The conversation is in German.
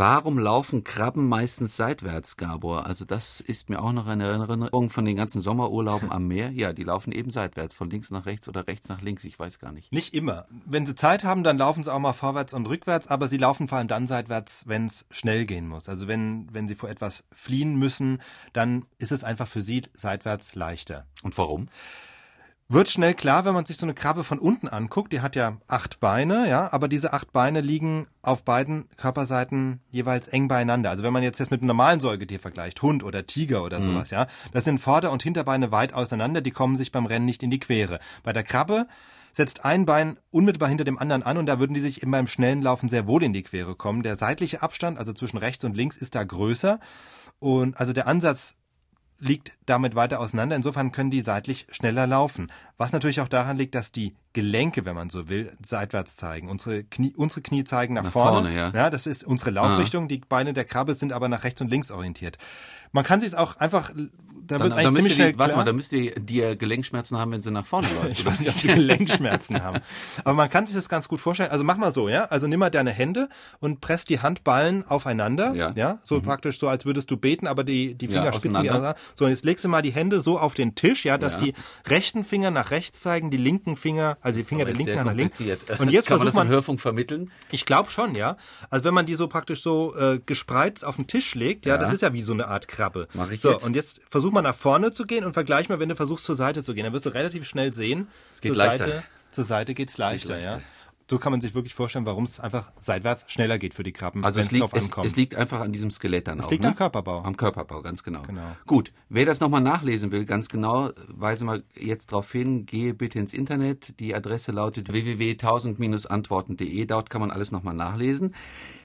Warum laufen Krabben meistens seitwärts, Gabor? Also das ist mir auch noch eine Erinnerung von den ganzen Sommerurlauben am Meer. Ja, die laufen eben seitwärts, von links nach rechts oder rechts nach links, ich weiß gar nicht. Nicht immer. Wenn sie Zeit haben, dann laufen sie auch mal vorwärts und rückwärts, aber sie laufen vor allem dann seitwärts, wenn es schnell gehen muss. Also wenn, wenn sie vor etwas fliehen müssen, dann ist es einfach für sie seitwärts leichter. Und warum? Wird schnell klar, wenn man sich so eine Krabbe von unten anguckt. Die hat ja acht Beine, ja, aber diese acht Beine liegen auf beiden Körperseiten jeweils eng beieinander. Also wenn man jetzt das mit einem normalen Säugetier vergleicht, Hund oder Tiger oder mhm. sowas, ja, das sind Vorder- und Hinterbeine weit auseinander, die kommen sich beim Rennen nicht in die Quere. Bei der Krabbe setzt ein Bein unmittelbar hinter dem anderen an und da würden die sich immer beim schnellen Laufen sehr wohl in die Quere kommen. Der seitliche Abstand, also zwischen rechts und links, ist da größer. Und also der Ansatz liegt damit weiter auseinander. Insofern können die seitlich schneller laufen. Was natürlich auch daran liegt, dass die Gelenke, wenn man so will, seitwärts zeigen. Unsere Knie, unsere Knie zeigen nach, nach vorne. vorne ja. ja. das ist unsere Laufrichtung. Ah. Die Beine der Krabbe sind aber nach rechts und links orientiert. Man kann sich auch einfach, da wird eigentlich ziemlich schnell die, Warte mal, da müsst ihr die Gelenkschmerzen haben, wenn sie nach vorne läuft. ich weiß nicht, ob sie Gelenkschmerzen haben. Aber man kann sich das ganz gut vorstellen. Also mach mal so, ja. Also nimm mal deine Hände und presst die Handballen aufeinander. Ja. ja? So mhm. praktisch so, als würdest du beten, aber die, die Fingerspitzen ja, die auseinander. So, und jetzt legst du mal die Hände so auf den Tisch, ja, dass ja. die rechten Finger nach rechts zeigen, die linken Finger, also die Finger der linken nach links. Und jetzt kann man das man, Hörfunk vermitteln? Ich glaube schon, ja. Also wenn man die so praktisch so äh, gespreizt auf den Tisch legt, ja, das ist ja wie so eine Art Krabbe. Mach ich so, jetzt. und jetzt versuch mal nach vorne zu gehen und vergleich mal, wenn du versuchst zur Seite zu gehen. Dann wirst du relativ schnell sehen, es geht zur leichter. Seite, zur Seite geht's leichter, geht leichter. ja. So kann man sich wirklich vorstellen, warum es einfach seitwärts schneller geht für die Krabben, also wenn es drauf ankommt. Es, es, liegt einfach an diesem Skelett dann es auch. Es liegt ne? am Körperbau. Am Körperbau, ganz genau. genau. Gut, wer das nochmal nachlesen will, ganz genau, weise mal jetzt darauf hin, gehe bitte ins Internet. Die Adresse lautet www.1000-antworten.de. Dort kann man alles nochmal nachlesen.